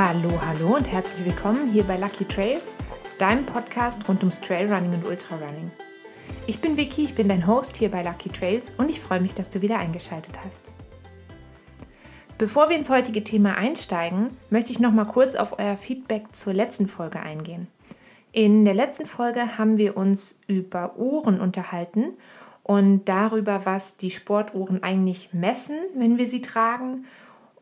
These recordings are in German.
Hallo, hallo und herzlich willkommen hier bei Lucky Trails, deinem Podcast rund ums Trailrunning und Ultrarunning. Ich bin Vicky, ich bin dein Host hier bei Lucky Trails und ich freue mich, dass du wieder eingeschaltet hast. Bevor wir ins heutige Thema einsteigen, möchte ich noch mal kurz auf euer Feedback zur letzten Folge eingehen. In der letzten Folge haben wir uns über Uhren unterhalten und darüber, was die Sportuhren eigentlich messen, wenn wir sie tragen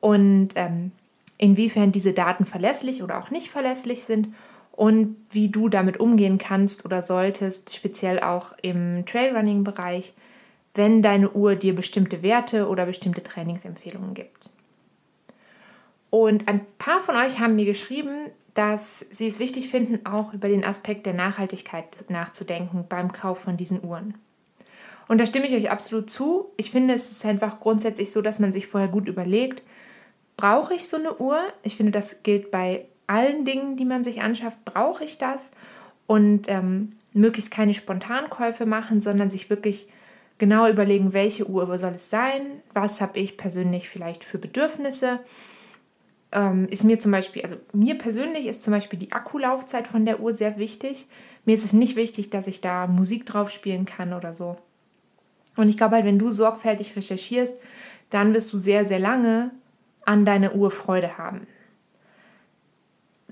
und ähm, inwiefern diese Daten verlässlich oder auch nicht verlässlich sind und wie du damit umgehen kannst oder solltest, speziell auch im Trailrunning-Bereich, wenn deine Uhr dir bestimmte Werte oder bestimmte Trainingsempfehlungen gibt. Und ein paar von euch haben mir geschrieben, dass sie es wichtig finden, auch über den Aspekt der Nachhaltigkeit nachzudenken beim Kauf von diesen Uhren. Und da stimme ich euch absolut zu. Ich finde, es ist einfach grundsätzlich so, dass man sich vorher gut überlegt, brauche ich so eine Uhr? Ich finde, das gilt bei allen Dingen, die man sich anschafft, brauche ich das? Und ähm, möglichst keine Spontankäufe machen, sondern sich wirklich genau überlegen, welche Uhr soll es sein? Was habe ich persönlich vielleicht für Bedürfnisse? Ähm, ist mir zum Beispiel, also mir persönlich ist zum Beispiel die Akkulaufzeit von der Uhr sehr wichtig. Mir ist es nicht wichtig, dass ich da Musik drauf spielen kann oder so. Und ich glaube halt, wenn du sorgfältig recherchierst, dann wirst du sehr, sehr lange an deiner Uhr Freude haben.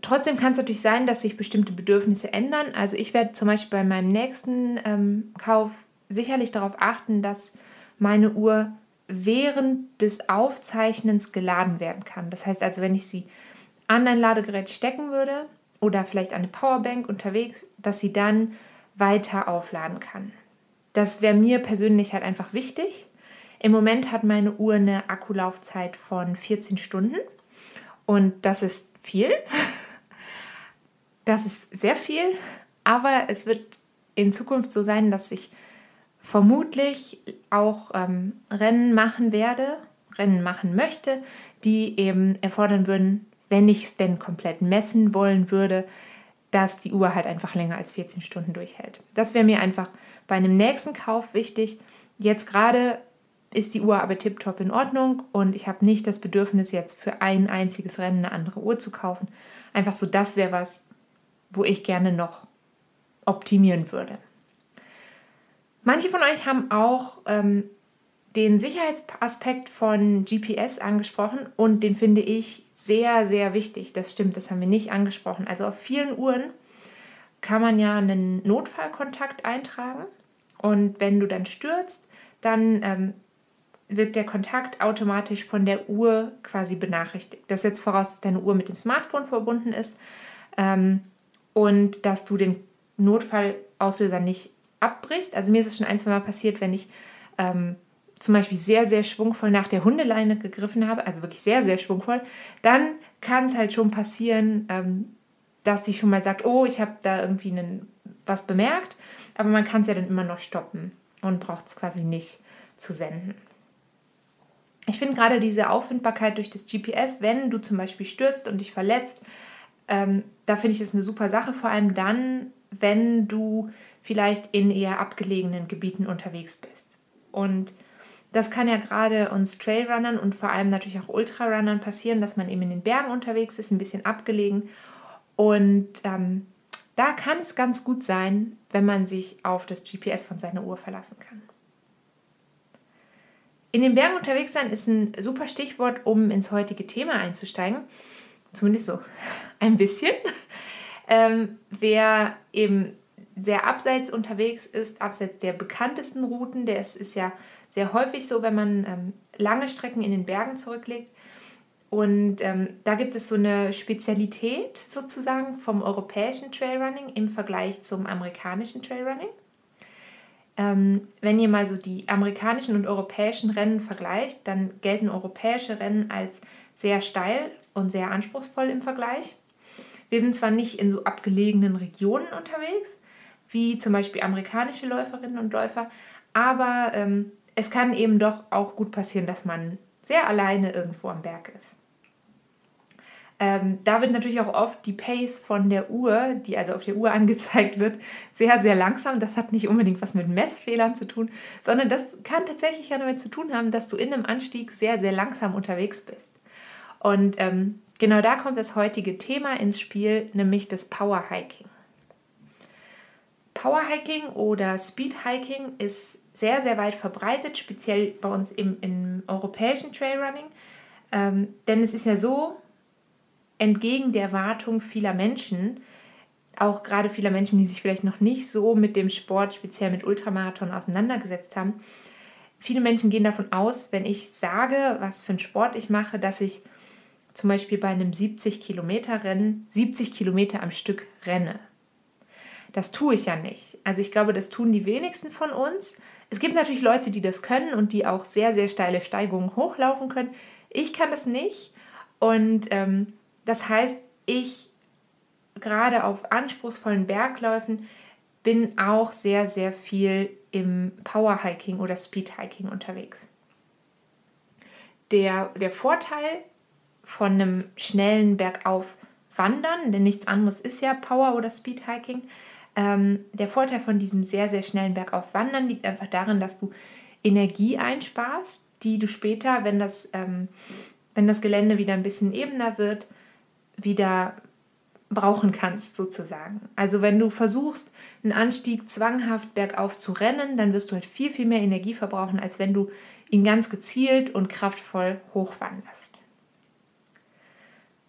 Trotzdem kann es natürlich sein, dass sich bestimmte Bedürfnisse ändern. Also ich werde zum Beispiel bei meinem nächsten ähm, Kauf sicherlich darauf achten, dass meine Uhr während des Aufzeichnens geladen werden kann. Das heißt also, wenn ich sie an ein Ladegerät stecken würde oder vielleicht eine Powerbank unterwegs, dass sie dann weiter aufladen kann. Das wäre mir persönlich halt einfach wichtig. Im Moment hat meine Uhr eine Akkulaufzeit von 14 Stunden und das ist viel. Das ist sehr viel, aber es wird in Zukunft so sein, dass ich vermutlich auch ähm, Rennen machen werde, Rennen machen möchte, die eben erfordern würden, wenn ich es denn komplett messen wollen würde, dass die Uhr halt einfach länger als 14 Stunden durchhält. Das wäre mir einfach bei einem nächsten Kauf wichtig. Jetzt gerade ist die Uhr aber tiptop in Ordnung und ich habe nicht das Bedürfnis, jetzt für ein einziges Rennen eine andere Uhr zu kaufen. Einfach so, das wäre was, wo ich gerne noch optimieren würde. Manche von euch haben auch ähm, den Sicherheitsaspekt von GPS angesprochen und den finde ich sehr, sehr wichtig. Das stimmt, das haben wir nicht angesprochen. Also auf vielen Uhren kann man ja einen Notfallkontakt eintragen und wenn du dann stürzt, dann ähm, wird der Kontakt automatisch von der Uhr quasi benachrichtigt. Das setzt voraus, dass deine Uhr mit dem Smartphone verbunden ist ähm, und dass du den Notfallauslöser nicht abbrichst. Also mir ist es schon ein, zwei Mal passiert, wenn ich ähm, zum Beispiel sehr, sehr schwungvoll nach der Hundeleine gegriffen habe, also wirklich sehr, sehr schwungvoll, dann kann es halt schon passieren, ähm, dass die schon mal sagt, oh, ich habe da irgendwie einen, was bemerkt, aber man kann es ja dann immer noch stoppen und braucht es quasi nicht zu senden. Ich finde gerade diese Auffindbarkeit durch das GPS, wenn du zum Beispiel stürzt und dich verletzt, ähm, da finde ich es eine super Sache, vor allem dann, wenn du vielleicht in eher abgelegenen Gebieten unterwegs bist. Und das kann ja gerade uns Trailrunnern und vor allem natürlich auch Ultrarunnern passieren, dass man eben in den Bergen unterwegs ist, ein bisschen abgelegen. Und ähm, da kann es ganz gut sein, wenn man sich auf das GPS von seiner Uhr verlassen kann. In den Bergen unterwegs sein ist ein super Stichwort, um ins heutige Thema einzusteigen. Zumindest so ein bisschen. Ähm, wer eben sehr abseits unterwegs ist, abseits der bekanntesten Routen, der ist, ist ja sehr häufig so, wenn man ähm, lange Strecken in den Bergen zurücklegt. Und ähm, da gibt es so eine Spezialität sozusagen vom europäischen Trailrunning im Vergleich zum amerikanischen Trailrunning. Ähm, wenn ihr mal so die amerikanischen und europäischen Rennen vergleicht, dann gelten europäische Rennen als sehr steil und sehr anspruchsvoll im Vergleich. Wir sind zwar nicht in so abgelegenen Regionen unterwegs, wie zum Beispiel amerikanische Läuferinnen und Läufer, aber ähm, es kann eben doch auch gut passieren, dass man sehr alleine irgendwo am Berg ist. Ähm, da wird natürlich auch oft die Pace von der Uhr, die also auf der Uhr angezeigt wird, sehr, sehr langsam. Das hat nicht unbedingt was mit Messfehlern zu tun, sondern das kann tatsächlich ja damit zu tun haben, dass du in einem Anstieg sehr, sehr langsam unterwegs bist. Und ähm, genau da kommt das heutige Thema ins Spiel, nämlich das Power Hiking. Power Hiking oder Speed Hiking ist sehr, sehr weit verbreitet, speziell bei uns im, im europäischen Trailrunning. Ähm, denn es ist ja so, entgegen der Erwartung vieler Menschen, auch gerade vieler Menschen, die sich vielleicht noch nicht so mit dem Sport, speziell mit Ultramarathon auseinandergesetzt haben, viele Menschen gehen davon aus, wenn ich sage, was für einen Sport ich mache, dass ich zum Beispiel bei einem 70 Kilometer Rennen 70 Kilometer am Stück renne. Das tue ich ja nicht. Also ich glaube, das tun die wenigsten von uns. Es gibt natürlich Leute, die das können und die auch sehr, sehr steile Steigungen hochlaufen können. Ich kann das nicht. Und ähm, das heißt, ich gerade auf anspruchsvollen Bergläufen bin auch sehr, sehr viel im Powerhiking oder Speedhiking unterwegs. Der, der Vorteil von einem schnellen Bergauf wandern, denn nichts anderes ist ja Power oder Speedhiking. Ähm, der Vorteil von diesem sehr, sehr schnellen Bergauf wandern liegt einfach darin, dass du Energie einsparst, die du später, wenn das, ähm, wenn das Gelände wieder ein bisschen ebener wird, wieder brauchen kannst, sozusagen. Also wenn du versuchst, einen Anstieg zwanghaft bergauf zu rennen, dann wirst du halt viel, viel mehr Energie verbrauchen, als wenn du ihn ganz gezielt und kraftvoll hochwanderst.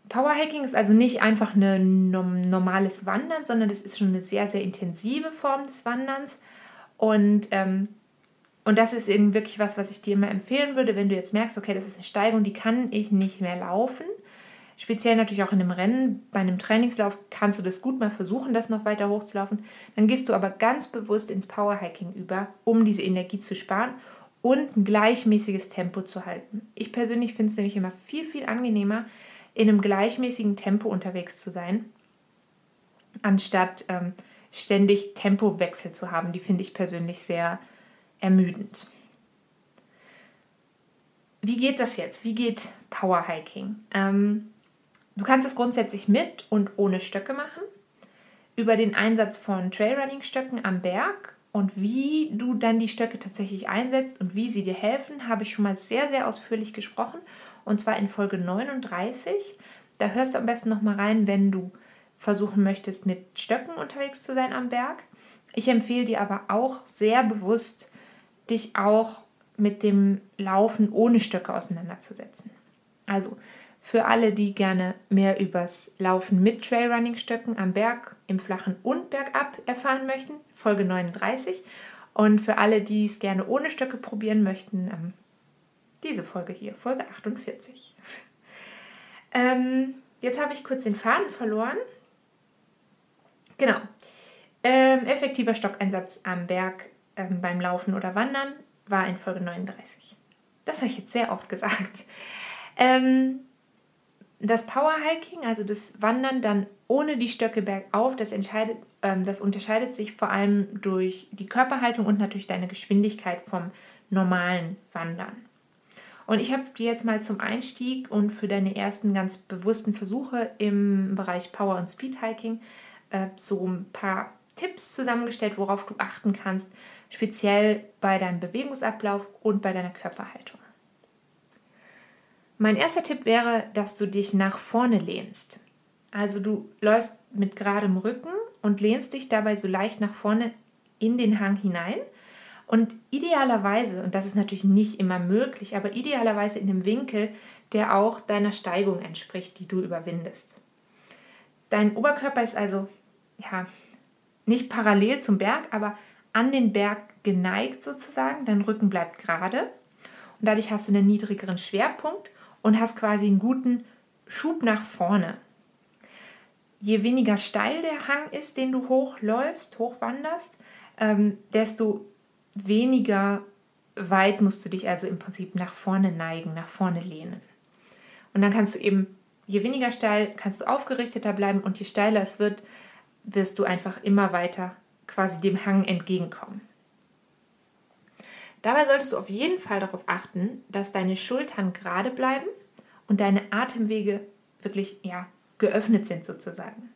Powerhacking ist also nicht einfach ein normales Wandern, sondern das ist schon eine sehr, sehr intensive Form des Wanderns. Und, ähm, und das ist eben wirklich was, was ich dir immer empfehlen würde, wenn du jetzt merkst, okay, das ist eine Steigung, die kann ich nicht mehr laufen speziell natürlich auch in einem Rennen, bei einem Trainingslauf kannst du das gut mal versuchen, das noch weiter hochzulaufen. Dann gehst du aber ganz bewusst ins Powerhiking über, um diese Energie zu sparen und ein gleichmäßiges Tempo zu halten. Ich persönlich finde es nämlich immer viel, viel angenehmer, in einem gleichmäßigen Tempo unterwegs zu sein, anstatt ähm, ständig Tempowechsel zu haben. Die finde ich persönlich sehr ermüdend. Wie geht das jetzt? Wie geht Powerhiking? Ähm, Du kannst es grundsätzlich mit und ohne Stöcke machen. Über den Einsatz von Trailrunning-Stöcken am Berg und wie du dann die Stöcke tatsächlich einsetzt und wie sie dir helfen, habe ich schon mal sehr, sehr ausführlich gesprochen. Und zwar in Folge 39. Da hörst du am besten nochmal rein, wenn du versuchen möchtest, mit Stöcken unterwegs zu sein am Berg. Ich empfehle dir aber auch sehr bewusst, dich auch mit dem Laufen ohne Stöcke auseinanderzusetzen. Also für alle, die gerne mehr übers Laufen mit Trailrunning-Stöcken am Berg, im Flachen und bergab erfahren möchten, Folge 39. Und für alle, die es gerne ohne Stöcke probieren möchten, ähm, diese Folge hier, Folge 48. ähm, jetzt habe ich kurz den Faden verloren. Genau. Ähm, effektiver Stockeinsatz am Berg ähm, beim Laufen oder Wandern war in Folge 39. Das habe ich jetzt sehr oft gesagt. Ähm, das Powerhiking, also das Wandern dann ohne die Stöcke bergauf, das, entscheidet, ähm, das unterscheidet sich vor allem durch die Körperhaltung und natürlich deine Geschwindigkeit vom normalen Wandern. Und ich habe dir jetzt mal zum Einstieg und für deine ersten ganz bewussten Versuche im Bereich Power und Speedhiking äh, so ein paar Tipps zusammengestellt, worauf du achten kannst, speziell bei deinem Bewegungsablauf und bei deiner Körperhaltung. Mein erster Tipp wäre, dass du dich nach vorne lehnst. Also du läufst mit geradem Rücken und lehnst dich dabei so leicht nach vorne in den Hang hinein. Und idealerweise, und das ist natürlich nicht immer möglich, aber idealerweise in einem Winkel, der auch deiner Steigung entspricht, die du überwindest. Dein Oberkörper ist also ja nicht parallel zum Berg, aber an den Berg geneigt sozusagen. Dein Rücken bleibt gerade und dadurch hast du einen niedrigeren Schwerpunkt und hast quasi einen guten Schub nach vorne. Je weniger steil der Hang ist, den du hochläufst, hochwanderst, ähm, desto weniger weit musst du dich also im Prinzip nach vorne neigen, nach vorne lehnen. Und dann kannst du eben, je weniger steil, kannst du aufgerichteter bleiben und je steiler es wird, wirst du einfach immer weiter quasi dem Hang entgegenkommen. Dabei solltest du auf jeden Fall darauf achten, dass deine Schultern gerade bleiben und deine Atemwege wirklich ja, geöffnet sind sozusagen.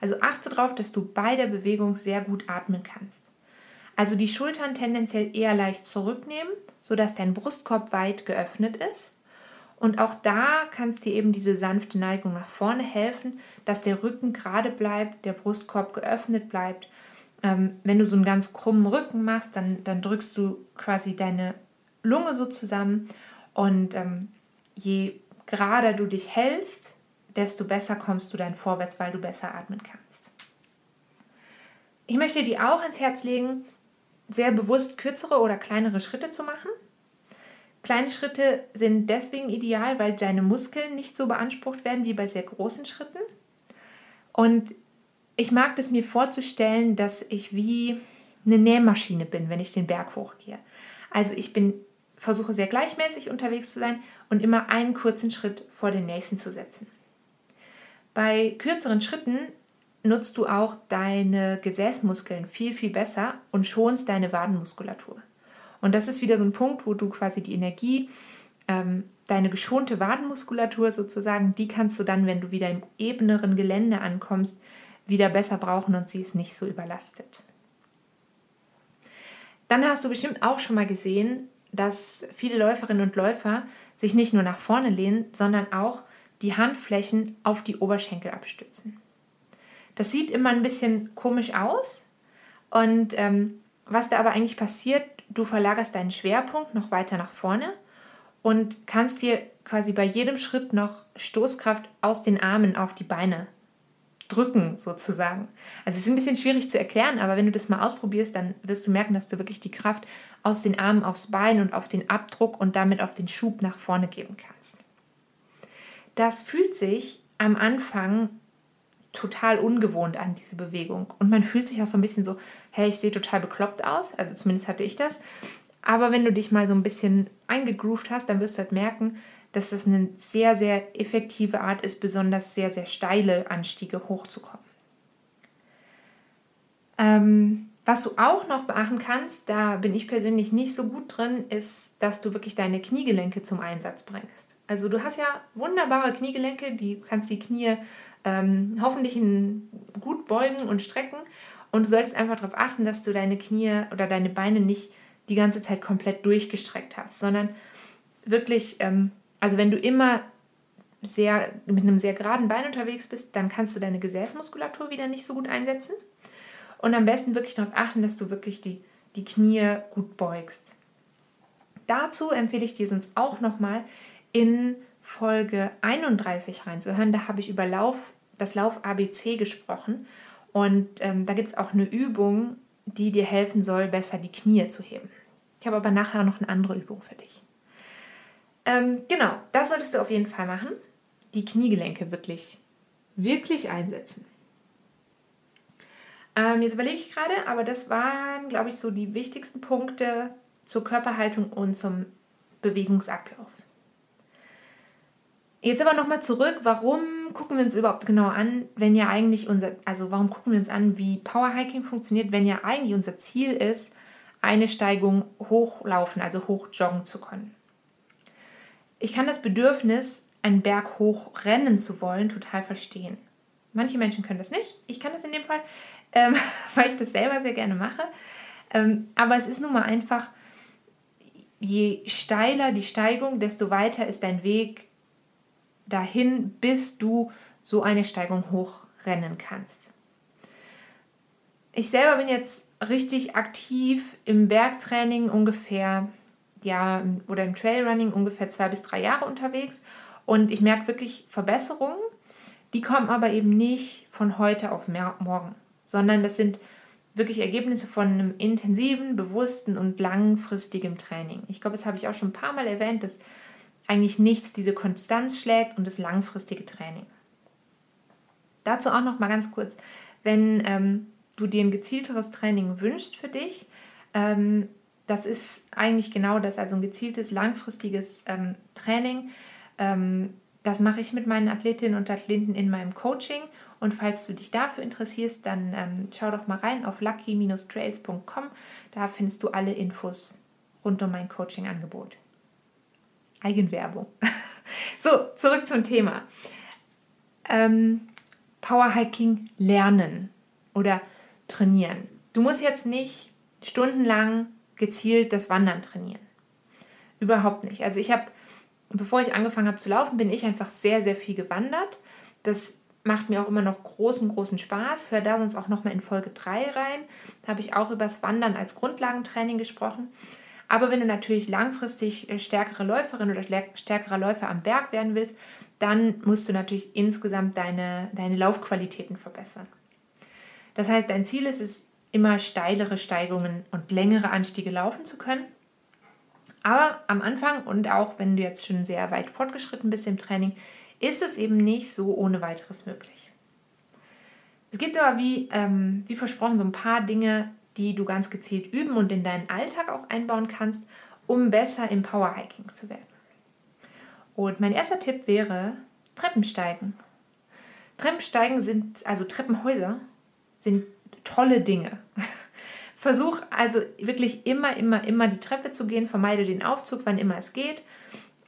Also achte darauf, dass du bei der Bewegung sehr gut atmen kannst. Also die Schultern tendenziell eher leicht zurücknehmen, sodass dein Brustkorb weit geöffnet ist Und auch da kannst dir eben diese sanfte Neigung nach vorne helfen, dass der Rücken gerade bleibt, der Brustkorb geöffnet bleibt. Ähm, wenn du so einen ganz krummen Rücken machst, dann, dann drückst du quasi deine Lunge so zusammen. Und ähm, je gerader du dich hältst, desto besser kommst du dann vorwärts, weil du besser atmen kannst. Ich möchte dir auch ins Herz legen, sehr bewusst kürzere oder kleinere Schritte zu machen. Kleine Schritte sind deswegen ideal, weil deine Muskeln nicht so beansprucht werden wie bei sehr großen Schritten. Und ich mag es mir vorzustellen, dass ich wie eine Nähmaschine bin, wenn ich den Berg hochgehe. Also ich bin versuche sehr gleichmäßig unterwegs zu sein und immer einen kurzen Schritt vor den nächsten zu setzen. Bei kürzeren Schritten nutzt du auch deine Gesäßmuskeln viel, viel besser und schonst deine Wadenmuskulatur. Und das ist wieder so ein Punkt, wo du quasi die Energie, ähm, deine geschonte Wadenmuskulatur sozusagen, die kannst du dann, wenn du wieder im ebeneren Gelände ankommst, wieder besser brauchen und sie ist nicht so überlastet. Dann hast du bestimmt auch schon mal gesehen, dass viele Läuferinnen und Läufer sich nicht nur nach vorne lehnen, sondern auch die Handflächen auf die Oberschenkel abstützen. Das sieht immer ein bisschen komisch aus und ähm, was da aber eigentlich passiert, du verlagerst deinen Schwerpunkt noch weiter nach vorne und kannst dir quasi bei jedem Schritt noch Stoßkraft aus den Armen auf die Beine drücken, sozusagen. Also es ist ein bisschen schwierig zu erklären, aber wenn du das mal ausprobierst, dann wirst du merken, dass du wirklich die Kraft aus den Armen aufs Bein und auf den Abdruck und damit auf den Schub nach vorne geben kannst. Das fühlt sich am Anfang total ungewohnt an, diese Bewegung. Und man fühlt sich auch so ein bisschen so, hey, ich sehe total bekloppt aus. Also zumindest hatte ich das. Aber wenn du dich mal so ein bisschen eingegroovt hast, dann wirst du halt merken, dass das eine sehr, sehr effektive Art ist, besonders sehr, sehr steile Anstiege hochzukommen. Ähm, was du auch noch beachten kannst, da bin ich persönlich nicht so gut drin, ist, dass du wirklich deine Kniegelenke zum Einsatz bringst. Also du hast ja wunderbare Kniegelenke, die kannst die Knie ähm, hoffentlich gut beugen und strecken. Und du solltest einfach darauf achten, dass du deine Knie oder deine Beine nicht die ganze Zeit komplett durchgestreckt hast, sondern wirklich ähm, also wenn du immer sehr, mit einem sehr geraden Bein unterwegs bist, dann kannst du deine Gesäßmuskulatur wieder nicht so gut einsetzen. Und am besten wirklich darauf achten, dass du wirklich die, die Knie gut beugst. Dazu empfehle ich dir sonst auch nochmal in Folge 31 reinzuhören. Da habe ich über Lauf, das Lauf ABC gesprochen. Und ähm, da gibt es auch eine Übung, die dir helfen soll, besser die Knie zu heben. Ich habe aber nachher noch eine andere Übung für dich. Ähm, genau, das solltest du auf jeden Fall machen. Die Kniegelenke wirklich, wirklich einsetzen. Ähm, jetzt überlege ich gerade, aber das waren, glaube ich, so die wichtigsten Punkte zur Körperhaltung und zum Bewegungsablauf. Jetzt aber nochmal zurück, warum gucken wir uns überhaupt genau an, wenn ja eigentlich unser, also warum gucken wir uns an, wie Powerhiking funktioniert, wenn ja eigentlich unser Ziel ist, eine Steigung hochlaufen, also hochjoggen zu können. Ich kann das Bedürfnis, einen Berg hoch rennen zu wollen, total verstehen. Manche Menschen können das nicht. Ich kann das in dem Fall, ähm, weil ich das selber sehr gerne mache. Ähm, aber es ist nun mal einfach, je steiler die Steigung, desto weiter ist dein Weg dahin, bis du so eine Steigung hochrennen kannst. Ich selber bin jetzt richtig aktiv im Bergtraining ungefähr ja, oder im Trailrunning ungefähr zwei bis drei Jahre unterwegs und ich merke wirklich Verbesserungen. Die kommen aber eben nicht von heute auf morgen, sondern das sind wirklich Ergebnisse von einem intensiven, bewussten und langfristigen Training. Ich glaube, das habe ich auch schon ein paar Mal erwähnt, dass eigentlich nichts diese Konstanz schlägt und das langfristige Training. Dazu auch noch mal ganz kurz, wenn ähm, du dir ein gezielteres Training wünschst für dich, ähm, das ist eigentlich genau das, also ein gezieltes, langfristiges ähm, Training. Ähm, das mache ich mit meinen Athletinnen und Athleten in meinem Coaching. Und falls du dich dafür interessierst, dann ähm, schau doch mal rein auf lucky-trails.com. Da findest du alle Infos rund um mein Coaching-Angebot. Eigenwerbung. so, zurück zum Thema. Ähm, Powerhiking lernen oder trainieren. Du musst jetzt nicht stundenlang gezielt das Wandern trainieren. Überhaupt nicht. Also ich habe bevor ich angefangen habe zu laufen, bin ich einfach sehr, sehr viel gewandert. Das macht mir auch immer noch großen, großen Spaß. Hör da sonst auch nochmal in Folge 3 rein. Da habe ich auch über das Wandern als Grundlagentraining gesprochen. Aber wenn du natürlich langfristig äh, stärkere Läuferin oder stärkerer Läufer am Berg werden willst, dann musst du natürlich insgesamt deine, deine Laufqualitäten verbessern. Das heißt, dein Ziel ist es, immer steilere Steigungen und längere Anstiege laufen zu können. Aber am Anfang und auch wenn du jetzt schon sehr weit fortgeschritten bist im Training, ist es eben nicht so ohne weiteres möglich. Es gibt aber wie, ähm, wie versprochen so ein paar Dinge, die du ganz gezielt üben und in deinen Alltag auch einbauen kannst, um besser im Powerhiking zu werden. Und mein erster Tipp wäre Treppensteigen. Treppensteigen sind, also Treppenhäuser, sind tolle Dinge. Versuch also wirklich immer, immer, immer die Treppe zu gehen, vermeide den Aufzug, wann immer es geht.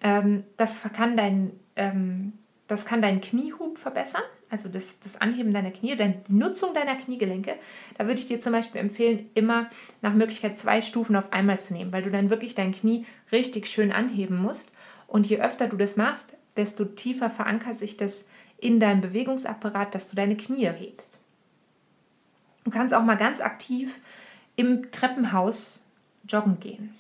Ähm, das kann dein, ähm, das kann deinen Kniehub verbessern, also das, das Anheben deiner Knie, die Nutzung deiner Kniegelenke. Da würde ich dir zum Beispiel empfehlen, immer nach Möglichkeit zwei Stufen auf einmal zu nehmen, weil du dann wirklich dein Knie richtig schön anheben musst. Und je öfter du das machst, desto tiefer verankert sich das in deinem Bewegungsapparat, dass du deine Knie hebst. Du kannst auch mal ganz aktiv im Treppenhaus joggen gehen.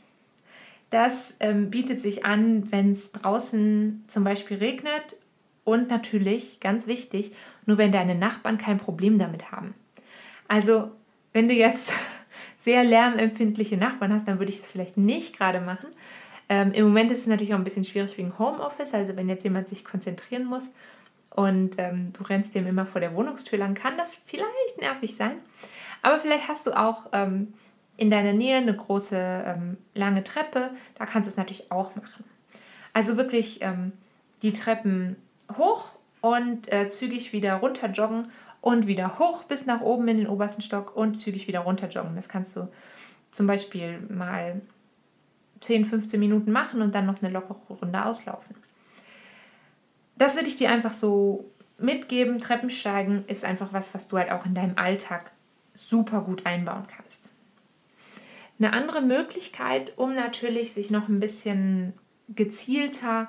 Das ähm, bietet sich an, wenn es draußen zum Beispiel regnet und natürlich, ganz wichtig, nur wenn deine Nachbarn kein Problem damit haben. Also, wenn du jetzt sehr lärmempfindliche Nachbarn hast, dann würde ich es vielleicht nicht gerade machen. Ähm, Im Moment ist es natürlich auch ein bisschen schwierig wegen Homeoffice, also wenn jetzt jemand sich konzentrieren muss und ähm, du rennst dem immer vor der Wohnungstür lang, kann das vielleicht nervig sein. Aber vielleicht hast du auch ähm, in deiner Nähe eine große ähm, lange Treppe, da kannst du es natürlich auch machen. Also wirklich ähm, die Treppen hoch und äh, zügig wieder runter joggen und wieder hoch bis nach oben in den obersten Stock und zügig wieder runter joggen. Das kannst du zum Beispiel mal 10, 15 Minuten machen und dann noch eine lockere Runde auslaufen. Das würde ich dir einfach so mitgeben. Treppensteigen ist einfach was, was du halt auch in deinem Alltag super gut einbauen kannst. Eine andere Möglichkeit, um natürlich sich noch ein bisschen gezielter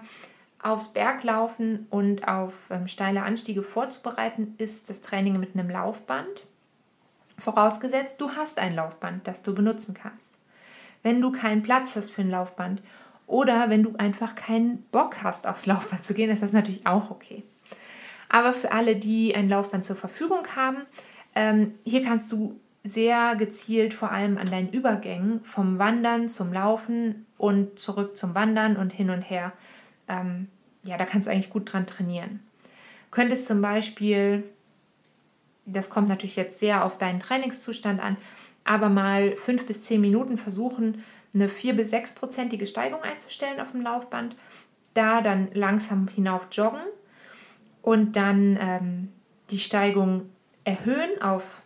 aufs Berglaufen und auf ähm, steile Anstiege vorzubereiten, ist das Training mit einem Laufband. Vorausgesetzt, du hast ein Laufband, das du benutzen kannst. Wenn du keinen Platz hast für ein Laufband oder wenn du einfach keinen Bock hast, aufs Laufband zu gehen, ist das natürlich auch okay. Aber für alle, die ein Laufband zur Verfügung haben, ähm, hier kannst du sehr gezielt vor allem an deinen Übergängen vom Wandern zum Laufen und zurück zum Wandern und hin und her ähm, ja, da kannst du eigentlich gut dran trainieren. Könntest zum Beispiel, das kommt natürlich jetzt sehr auf deinen Trainingszustand an, aber mal fünf bis zehn Minuten versuchen, eine vier bis sechsprozentige Steigung einzustellen auf dem Laufband, da dann langsam hinauf joggen und dann ähm, die Steigung erhöhen auf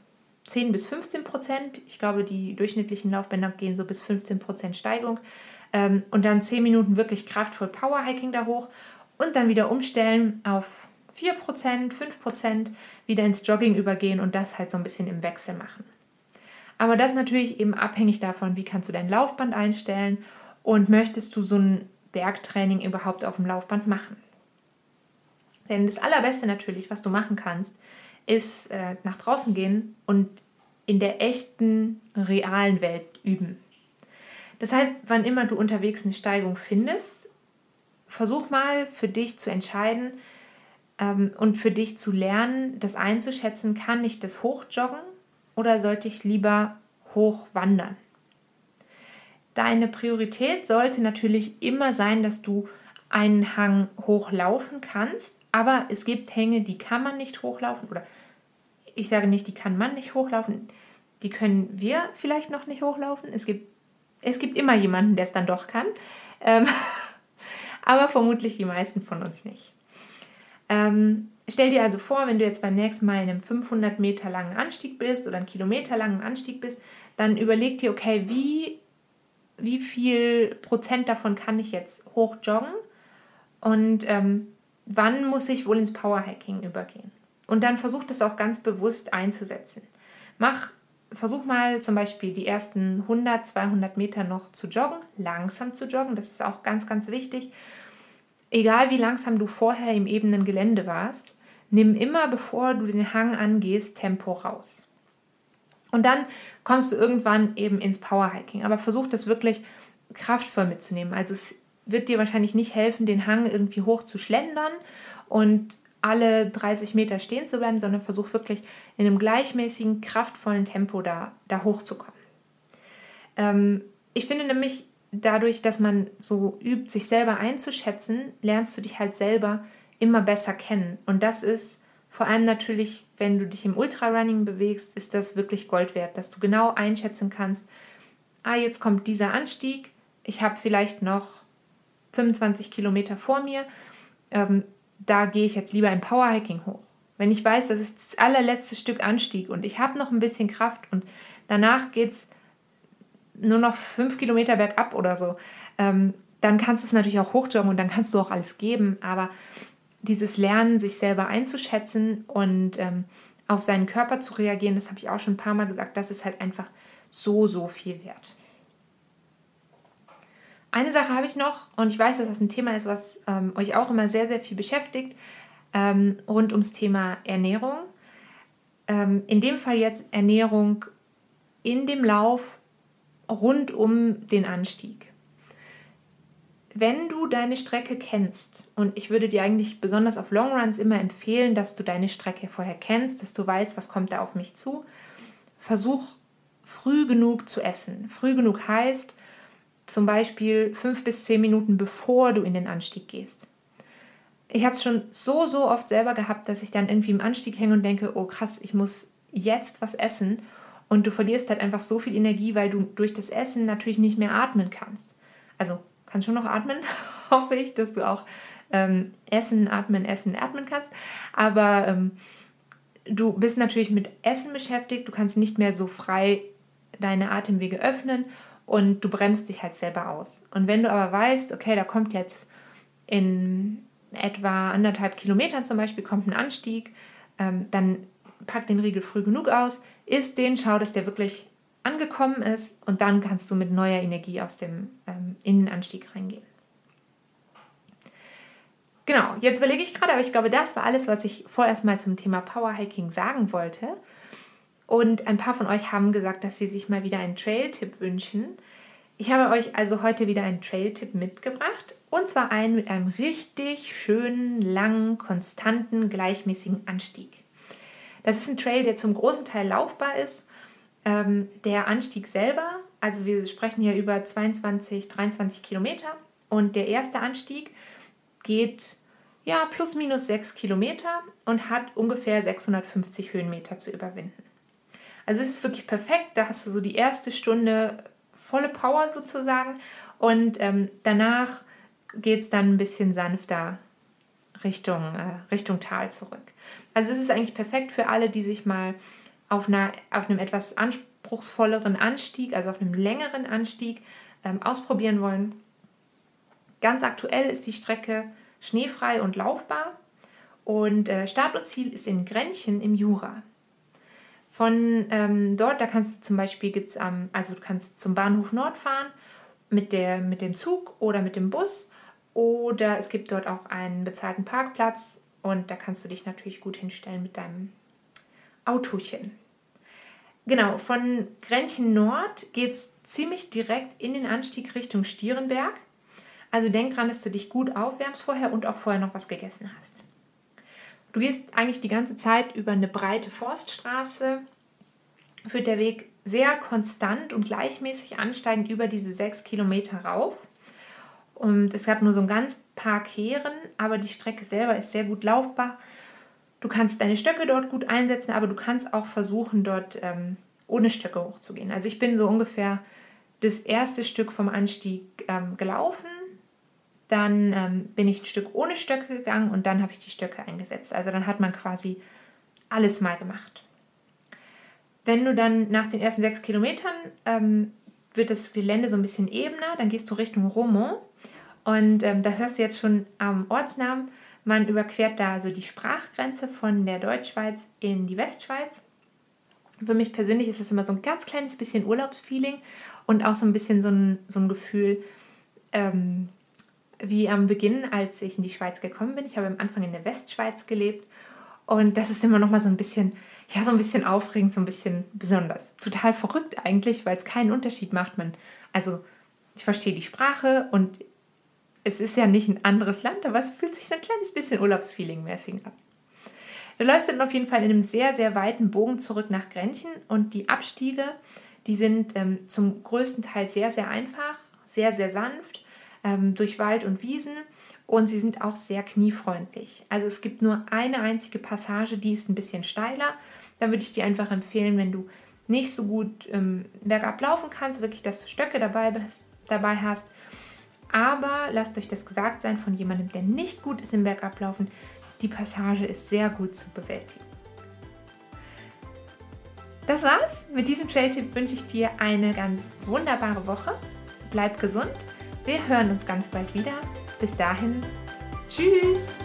10 bis 15 Prozent. Ich glaube, die durchschnittlichen Laufbänder gehen so bis 15 Prozent Steigung. Ähm, und dann 10 Minuten wirklich kraftvoll Powerhiking da hoch und dann wieder umstellen auf 4%, 5%, wieder ins Jogging übergehen und das halt so ein bisschen im Wechsel machen. Aber das natürlich eben abhängig davon, wie kannst du dein Laufband einstellen und möchtest du so ein Bergtraining überhaupt auf dem Laufband machen. Denn das Allerbeste natürlich, was du machen kannst, ist äh, nach draußen gehen und in der echten, realen Welt üben. Das heißt, wann immer du unterwegs eine Steigung findest, versuch mal für dich zu entscheiden ähm, und für dich zu lernen, das einzuschätzen, kann ich das hochjoggen oder sollte ich lieber hochwandern? Deine Priorität sollte natürlich immer sein, dass du einen Hang hochlaufen kannst, aber es gibt Hänge, die kann man nicht hochlaufen oder ich sage nicht, die kann man nicht hochlaufen, die können wir vielleicht noch nicht hochlaufen. Es gibt, es gibt immer jemanden, der es dann doch kann. Ähm, aber vermutlich die meisten von uns nicht. Ähm, stell dir also vor, wenn du jetzt beim nächsten Mal in einem 500 Meter langen Anstieg bist oder einen Kilometer langen Anstieg bist, dann überleg dir, okay, wie, wie viel Prozent davon kann ich jetzt hoch joggen und ähm, wann muss ich wohl ins Powerhacking übergehen? Und dann versuch das auch ganz bewusst einzusetzen. Mach, versuch mal zum Beispiel die ersten 100, 200 Meter noch zu joggen, langsam zu joggen, das ist auch ganz, ganz wichtig egal wie langsam du vorher im ebenen Gelände warst, nimm immer, bevor du den Hang angehst, Tempo raus. Und dann kommst du irgendwann eben ins Powerhiking. Aber versuch das wirklich kraftvoll mitzunehmen. Also es wird dir wahrscheinlich nicht helfen, den Hang irgendwie hoch zu schlendern und alle 30 Meter stehen zu bleiben, sondern versuch wirklich in einem gleichmäßigen, kraftvollen Tempo da, da hochzukommen. Ähm, ich finde nämlich, dadurch, dass man so übt, sich selber einzuschätzen, lernst du dich halt selber immer besser kennen. Und das ist vor allem natürlich, wenn du dich im Ultrarunning bewegst, ist das wirklich Gold wert, dass du genau einschätzen kannst, ah, jetzt kommt dieser Anstieg, ich habe vielleicht noch 25 Kilometer vor mir, ähm, da gehe ich jetzt lieber im Powerhiking hoch. Wenn ich weiß, das ist das allerletzte Stück Anstieg und ich habe noch ein bisschen Kraft und danach geht es nur noch fünf Kilometer bergab oder so, ähm, dann kannst du es natürlich auch hochjoggen und dann kannst du auch alles geben. Aber dieses Lernen, sich selber einzuschätzen und ähm, auf seinen Körper zu reagieren, das habe ich auch schon ein paar Mal gesagt, das ist halt einfach so, so viel wert. Eine Sache habe ich noch und ich weiß, dass das ein Thema ist, was ähm, euch auch immer sehr, sehr viel beschäftigt, ähm, rund ums Thema Ernährung. Ähm, in dem Fall jetzt Ernährung in dem Lauf rund um den Anstieg. Wenn du deine Strecke kennst, und ich würde dir eigentlich besonders auf Longruns immer empfehlen, dass du deine Strecke vorher kennst, dass du weißt, was kommt da auf mich zu, versuch früh genug zu essen. Früh genug heißt zum Beispiel fünf bis zehn Minuten bevor du in den Anstieg gehst. Ich habe es schon so, so oft selber gehabt, dass ich dann irgendwie im Anstieg hänge und denke, oh krass, ich muss jetzt was essen und du verlierst halt einfach so viel Energie, weil du durch das Essen natürlich nicht mehr atmen kannst. Also kannst schon noch atmen, hoffe ich, dass du auch ähm, essen, atmen, essen, atmen kannst. Aber ähm, du bist natürlich mit Essen beschäftigt, du kannst nicht mehr so frei deine Atemwege öffnen und du bremst dich halt selber aus. Und wenn du aber weißt, okay, da kommt jetzt in etwa anderthalb Kilometern zum Beispiel kommt ein Anstieg, ähm, dann pack den Riegel früh genug aus, isst den, schau, dass der wirklich angekommen ist und dann kannst du mit neuer Energie aus dem ähm, Innenanstieg reingehen. Genau, jetzt überlege ich gerade, aber ich glaube, das war alles, was ich vorerst mal zum Thema Powerhiking sagen wollte. Und ein paar von euch haben gesagt, dass sie sich mal wieder einen Trail-Tipp wünschen. Ich habe euch also heute wieder einen Trail-Tipp mitgebracht. Und zwar einen mit einem richtig schönen, langen, konstanten, gleichmäßigen Anstieg. Das ist ein Trail, der zum großen Teil laufbar ist. Ähm, der Anstieg selber, also wir sprechen hier über 22, 23 Kilometer. Und der erste Anstieg geht ja plus minus 6 Kilometer und hat ungefähr 650 Höhenmeter zu überwinden. Also es ist wirklich perfekt. Da hast du so die erste Stunde volle Power sozusagen und ähm, danach geht es dann ein bisschen sanfter Richtung, äh, Richtung Tal zurück. Also es ist eigentlich perfekt für alle, die sich mal auf, einer, auf einem etwas anspruchsvolleren Anstieg, also auf einem längeren Anstieg ähm, ausprobieren wollen. Ganz aktuell ist die Strecke schneefrei und laufbar und äh, Start und Ziel ist in Grenchen im Jura. Von ähm, dort, da kannst du zum Beispiel, gibt's, ähm, also du kannst zum Bahnhof Nord fahren mit, der, mit dem Zug oder mit dem Bus oder es gibt dort auch einen bezahlten Parkplatz und da kannst du dich natürlich gut hinstellen mit deinem Autochen. Genau, von Grenchen Nord geht es ziemlich direkt in den Anstieg Richtung Stierenberg. Also denk dran, dass du dich gut aufwärmst vorher und auch vorher noch was gegessen hast. Du gehst eigentlich die ganze Zeit über eine breite Forststraße, führt der Weg sehr konstant und gleichmäßig ansteigend über diese sechs Kilometer rauf. Und es gab nur so ein ganz paar Kehren, aber die Strecke selber ist sehr gut laufbar. Du kannst deine Stöcke dort gut einsetzen, aber du kannst auch versuchen, dort ähm, ohne Stöcke hochzugehen. Also ich bin so ungefähr das erste Stück vom Anstieg ähm, gelaufen. Dann ähm, bin ich ein Stück ohne Stöcke gegangen und dann habe ich die Stöcke eingesetzt. Also dann hat man quasi alles mal gemacht. Wenn du dann nach den ersten sechs Kilometern ähm, wird das Gelände so ein bisschen ebener, dann gehst du Richtung Romont und ähm, da hörst du jetzt schon am Ortsnamen, man überquert da also die Sprachgrenze von der Deutschschweiz in die Westschweiz. Für mich persönlich ist das immer so ein ganz kleines bisschen Urlaubsfeeling und auch so ein bisschen so ein, so ein Gefühl, ähm, wie am Beginn, als ich in die Schweiz gekommen bin. Ich habe am Anfang in der Westschweiz gelebt und das ist immer noch mal so ein bisschen, ja, so ein bisschen aufregend, so ein bisschen besonders. Total verrückt eigentlich, weil es keinen Unterschied macht. Man, also ich verstehe die Sprache und es ist ja nicht ein anderes Land, aber es fühlt sich so ein kleines bisschen Urlaubsfeeling-mäßig ab. Du läufst dann auf jeden Fall in einem sehr, sehr weiten Bogen zurück nach Grenchen und die Abstiege, die sind ähm, zum größten Teil sehr, sehr einfach, sehr, sehr sanft, ähm, durch Wald und Wiesen und sie sind auch sehr kniefreundlich. Also es gibt nur eine einzige Passage, die ist ein bisschen steiler. Da würde ich dir einfach empfehlen, wenn du nicht so gut ähm, bergab laufen kannst, wirklich, dass du Stöcke dabei, dabei hast. Aber lasst euch das gesagt sein von jemandem, der nicht gut ist im Bergablaufen. Die Passage ist sehr gut zu bewältigen. Das war's. Mit diesem Trail-Tipp wünsche ich dir eine ganz wunderbare Woche. Bleib gesund. Wir hören uns ganz bald wieder. Bis dahin, tschüss!